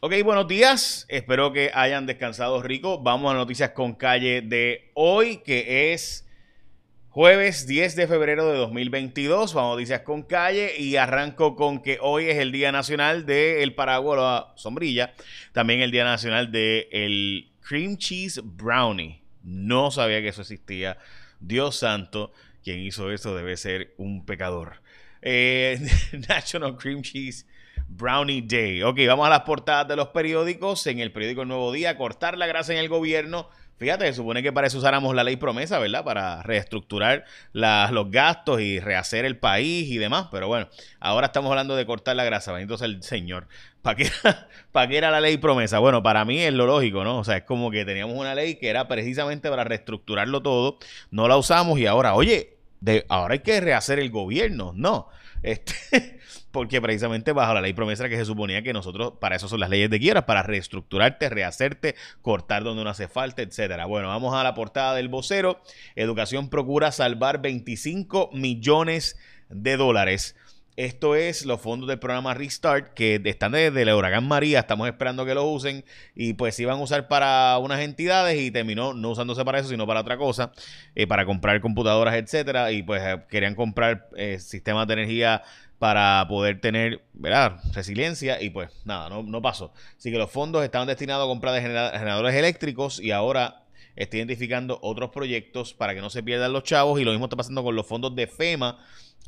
Ok, buenos días. Espero que hayan descansado rico. Vamos a noticias con calle de hoy, que es jueves 10 de febrero de 2022. Vamos a noticias con calle y arranco con que hoy es el Día Nacional del Paraguas, la sombrilla. También el Día Nacional del Cream Cheese Brownie. No sabía que eso existía. Dios santo, quien hizo eso debe ser un pecador. Eh, National Cream Cheese Brownie Day. Ok, vamos a las portadas de los periódicos. En el periódico El Nuevo Día, cortar la grasa en el gobierno. Fíjate, se supone que para eso usáramos la ley promesa, ¿verdad? Para reestructurar los gastos y rehacer el país y demás. Pero bueno, ahora estamos hablando de cortar la grasa. Bendito sea el Señor. ¿Para qué, ¿Para qué era la ley promesa? Bueno, para mí es lo lógico, ¿no? O sea, es como que teníamos una ley que era precisamente para reestructurarlo todo. No la usamos y ahora, oye, de, ahora hay que rehacer el gobierno. No. Este, porque precisamente bajo la ley promesa que se suponía que nosotros, para eso son las leyes de quiebra, para reestructurarte, rehacerte, cortar donde no hace falta, etcétera. Bueno, vamos a la portada del vocero. Educación procura salvar 25 millones de dólares. Esto es los fondos del programa Restart que están desde el huracán María. Estamos esperando que lo usen y pues iban a usar para unas entidades y terminó no usándose para eso, sino para otra cosa, eh, para comprar computadoras, etcétera. Y pues eh, querían comprar eh, sistemas de energía para poder tener ¿verdad? resiliencia y pues nada, no, no pasó. Así que los fondos estaban destinados a comprar de generadores eléctricos y ahora está identificando otros proyectos para que no se pierdan los chavos y lo mismo está pasando con los fondos de FEMA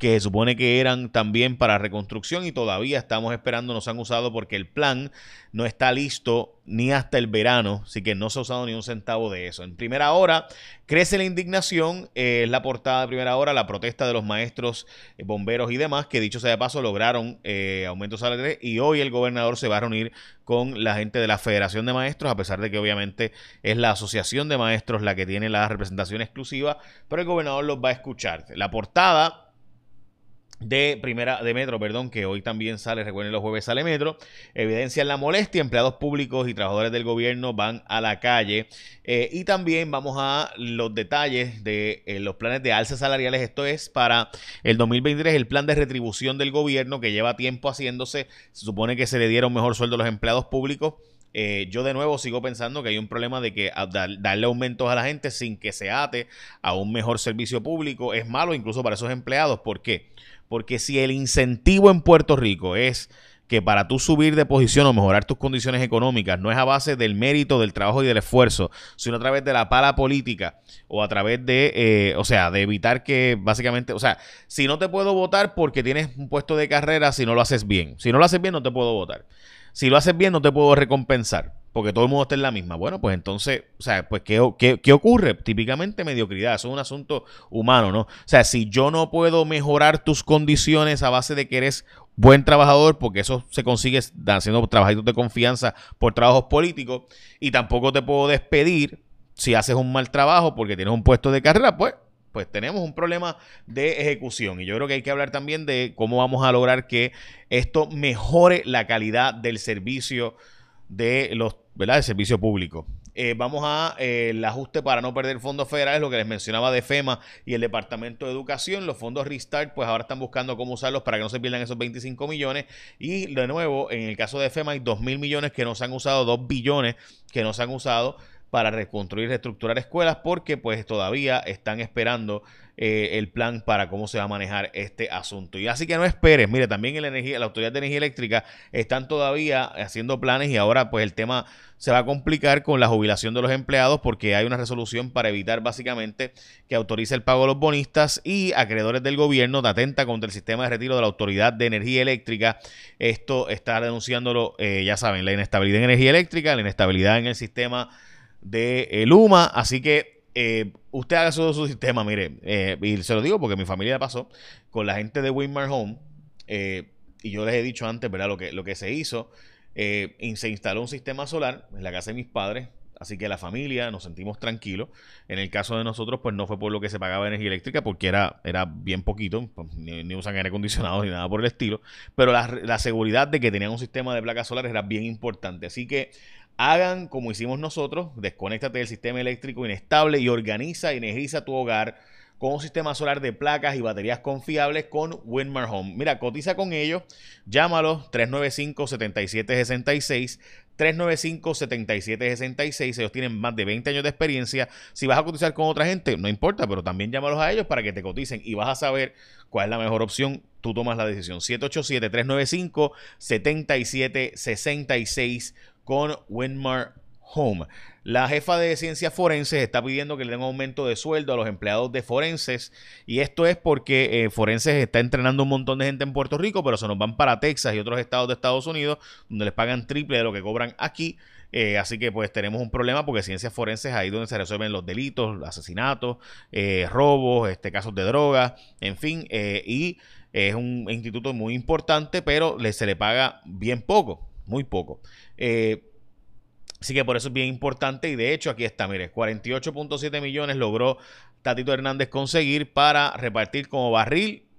que se supone que eran también para reconstrucción y todavía estamos esperando, no se han usado porque el plan no está listo ni hasta el verano, así que no se ha usado ni un centavo de eso. En primera hora crece la indignación, eh, es la portada de primera hora, la protesta de los maestros, eh, bomberos y demás, que dicho sea de paso lograron eh, aumentos salariales y hoy el gobernador se va a reunir con la gente de la Federación de Maestros, a pesar de que obviamente es la Asociación de Maestros la que tiene la representación exclusiva, pero el gobernador los va a escuchar. La portada de primera de Metro, perdón, que hoy también sale, recuerden los jueves sale Metro, evidencian la molestia, empleados públicos y trabajadores del gobierno van a la calle eh, y también vamos a los detalles de eh, los planes de alza salariales, esto es para el 2023 el plan de retribución del gobierno que lleva tiempo haciéndose, se supone que se le diera un mejor sueldo a los empleados públicos, eh, yo de nuevo sigo pensando que hay un problema de que darle aumentos a la gente sin que se ate a un mejor servicio público es malo incluso para esos empleados. ¿Por qué? Porque si el incentivo en Puerto Rico es que para tú subir de posición o mejorar tus condiciones económicas no es a base del mérito, del trabajo y del esfuerzo, sino a través de la pala política o a través de, eh, o sea, de evitar que básicamente, o sea, si no te puedo votar porque tienes un puesto de carrera, si no lo haces bien, si no lo haces bien no te puedo votar. Si lo haces bien, no te puedo recompensar, porque todo el mundo está en la misma. Bueno, pues entonces, o sea, pues ¿qué, qué, ocurre? Típicamente mediocridad, eso es un asunto humano, ¿no? O sea, si yo no puedo mejorar tus condiciones a base de que eres buen trabajador, porque eso se consigue haciendo trabajitos de confianza por trabajos políticos, y tampoco te puedo despedir si haces un mal trabajo porque tienes un puesto de carrera, pues pues tenemos un problema de ejecución. Y yo creo que hay que hablar también de cómo vamos a lograr que esto mejore la calidad del servicio de los, ¿verdad? Del servicio público. Eh, vamos a eh, el ajuste para no perder fondos federales, lo que les mencionaba de FEMA y el Departamento de Educación. Los fondos Restart, pues ahora están buscando cómo usarlos para que no se pierdan esos 25 millones. Y de nuevo, en el caso de FEMA hay 2 mil millones que no se han usado, 2 billones que no se han usado para reconstruir reestructurar escuelas porque pues todavía están esperando eh, el plan para cómo se va a manejar este asunto. Y así que no esperes, mire, también la Autoridad de Energía Eléctrica están todavía haciendo planes y ahora pues el tema se va a complicar con la jubilación de los empleados porque hay una resolución para evitar básicamente que autorice el pago de los bonistas y acreedores del gobierno de atenta contra el sistema de retiro de la Autoridad de Energía Eléctrica. Esto está denunciándolo, eh, ya saben, la inestabilidad en energía eléctrica, la inestabilidad en el sistema de el Luma. Así que eh, usted haga su, su sistema, mire, eh, y se lo digo porque mi familia pasó con la gente de Winmar Home. Eh, y yo les he dicho antes, ¿verdad? Lo que, lo que se hizo, se instaló un sistema solar en la casa de mis padres. Así que la familia nos sentimos tranquilos. En el caso de nosotros, pues no fue por lo que se pagaba energía eléctrica, porque era, era bien poquito, pues, ni, usan aire acondicionado ni nada por el estilo. Pero la, la seguridad de que tenían un sistema de placas solares era bien importante. Así que Hagan como hicimos nosotros, desconéctate del sistema eléctrico inestable y organiza y energiza tu hogar con un sistema solar de placas y baterías confiables con Winmar Home. Mira, cotiza con ellos, llámalos 395-7766. 395-7766. Ellos tienen más de 20 años de experiencia. Si vas a cotizar con otra gente, no importa, pero también llámalos a ellos para que te coticen y vas a saber cuál es la mejor opción. Tú tomas la decisión. 787-395-7766 con Winmar Home. La jefa de ciencias forenses está pidiendo que le den aumento de sueldo a los empleados de forenses y esto es porque eh, forenses está entrenando un montón de gente en Puerto Rico, pero se nos van para Texas y otros estados de Estados Unidos donde les pagan triple de lo que cobran aquí. Eh, así que pues tenemos un problema porque ciencias forenses ahí donde se resuelven los delitos, asesinatos, eh, robos, este, casos de droga, en fin, y es un instituto muy importante, pero se le paga bien poco, muy poco. Así que por eso es bien importante y de hecho aquí está, mire, 48.7 millones logró Tatito Hernández conseguir para repartir como barril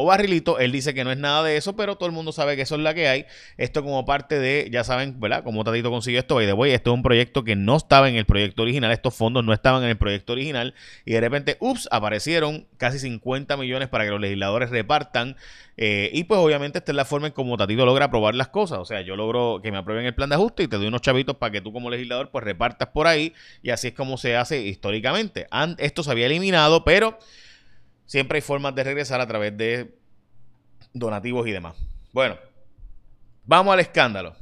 o barrilito. Él dice que no es nada de eso, pero todo el mundo sabe que eso es la que hay. Esto como parte de, ya saben, ¿verdad? Como Tatito consiguió esto, by the way, esto es un proyecto que no estaba en el proyecto original, estos fondos no estaban en el proyecto original y de repente, ups, aparecieron casi 50 millones para que los legisladores repartan. Eh, y pues obviamente esta es la forma en como Tatito logra aprobar las cosas. O sea, yo logro que me aprueben el plan de ajuste y te doy unos chavitos para que tú como legislador pues repartas por ahí y así es como se hace históricamente. Esto se había eliminado, pero siempre hay formas de regresar a través de donativos y demás. Bueno, vamos al escándalo.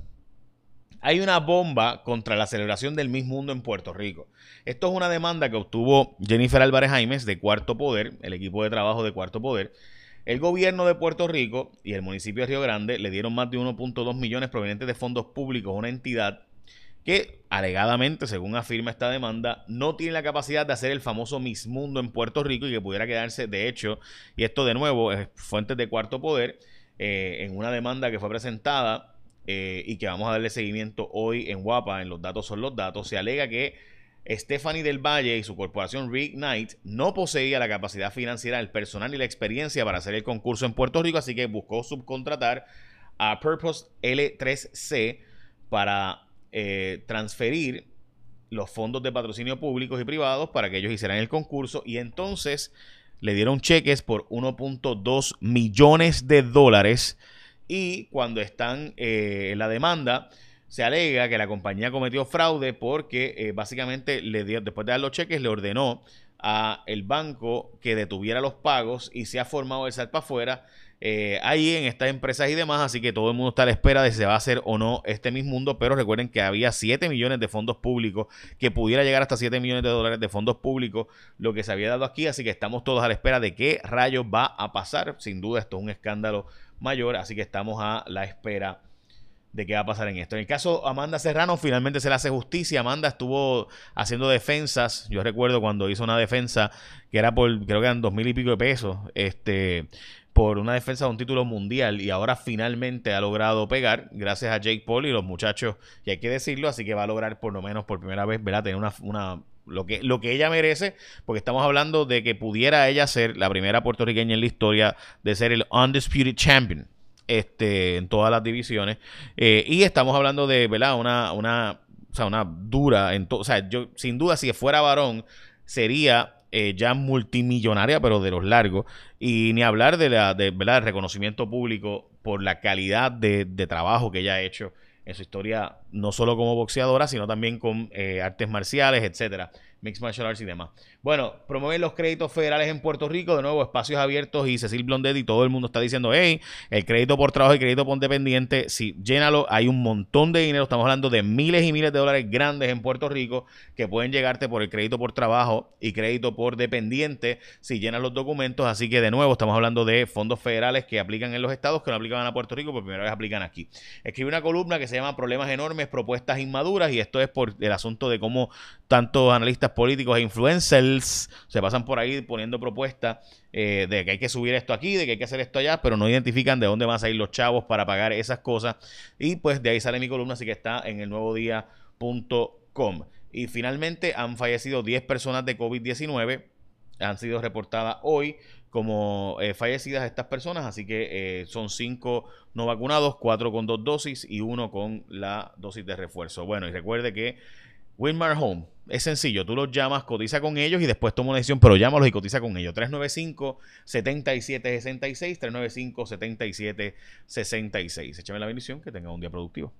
Hay una bomba contra la celebración del Miss Mundo en Puerto Rico. Esto es una demanda que obtuvo Jennifer Álvarez Jaimes de Cuarto Poder, el equipo de trabajo de Cuarto Poder. El gobierno de Puerto Rico y el municipio de Río Grande le dieron más de 1.2 millones provenientes de fondos públicos a una entidad que alegadamente, según afirma esta demanda, no tiene la capacidad de hacer el famoso Miss Mundo en Puerto Rico y que pudiera quedarse, de hecho, y esto de nuevo es fuentes de cuarto poder, eh, en una demanda que fue presentada eh, y que vamos a darle seguimiento hoy en Guapa, en los datos son los datos, se alega que Stephanie del Valle y su corporación Reignite no poseía la capacidad financiera, el personal y la experiencia para hacer el concurso en Puerto Rico, así que buscó subcontratar a Purpose L3C para eh, transferir los fondos de patrocinio públicos y privados para que ellos hicieran el concurso y entonces le dieron cheques por 1.2 millones de dólares y cuando están eh, en la demanda se alega que la compañía cometió fraude porque eh, básicamente le dio, después de dar los cheques le ordenó a el banco que detuviera los pagos y se ha formado el salpa afuera eh, ahí en estas empresas y demás, así que todo el mundo está a la espera de si se va a hacer o no este mismo mundo, pero recuerden que había 7 millones de fondos públicos, que pudiera llegar hasta 7 millones de dólares de fondos públicos, lo que se había dado aquí, así que estamos todos a la espera de qué rayos va a pasar, sin duda esto es un escándalo mayor, así que estamos a la espera de qué va a pasar en esto. En el caso Amanda Serrano, finalmente se le hace justicia. Amanda estuvo haciendo defensas. Yo recuerdo cuando hizo una defensa que era por, creo que eran dos mil y pico de pesos. Este, por una defensa de un título mundial y ahora finalmente ha logrado pegar gracias a Jake Paul y los muchachos, y hay que decirlo, así que va a lograr por lo menos por primera vez, ¿verdad? Tener una, una lo que, lo que ella merece, porque estamos hablando de que pudiera ella ser la primera puertorriqueña en la historia de ser el Undisputed Champion este, en todas las divisiones. Eh, y estamos hablando de, ¿verdad? Una, una, o sea, una dura, en o sea, yo sin duda si fuera varón sería eh, ya multimillonaria, pero de los largos. Y ni hablar de la ¿verdad? reconocimiento público por la calidad de, de, trabajo que ella ha hecho en su historia, no solo como boxeadora, sino también con eh, artes marciales, etcétera. Mixed Martial Arts y demás. Bueno, promover los créditos federales en Puerto Rico, de nuevo, espacios abiertos y Cecil Blondet y todo el mundo está diciendo, hey, el crédito por trabajo y crédito por dependiente, sí, llénalo, hay un montón de dinero, estamos hablando de miles y miles de dólares grandes en Puerto Rico que pueden llegarte por el crédito por trabajo y crédito por dependiente si llenas los documentos, así que de nuevo estamos hablando de fondos federales que aplican en los estados, que no aplican a Puerto Rico, por primera vez aplican aquí. Escribe una columna que se llama Problemas enormes, propuestas inmaduras y esto es por el asunto de cómo tantos analistas políticos e influencers se pasan por ahí poniendo propuestas eh, de que hay que subir esto aquí, de que hay que hacer esto allá, pero no identifican de dónde van a salir los chavos para pagar esas cosas. Y pues de ahí sale mi columna, así que está en el nuevo día.com. Y finalmente han fallecido 10 personas de COVID-19. Han sido reportadas hoy como eh, fallecidas estas personas, así que eh, son 5 no vacunados, 4 con dos dosis y uno con la dosis de refuerzo. Bueno, y recuerde que Wilmar Home. Es sencillo, tú los llamas, cotiza con ellos y después toma una decisión, pero llámalos y cotiza con ellos. 395-7766, 395-7766. Échame la bendición, que tenga un día productivo.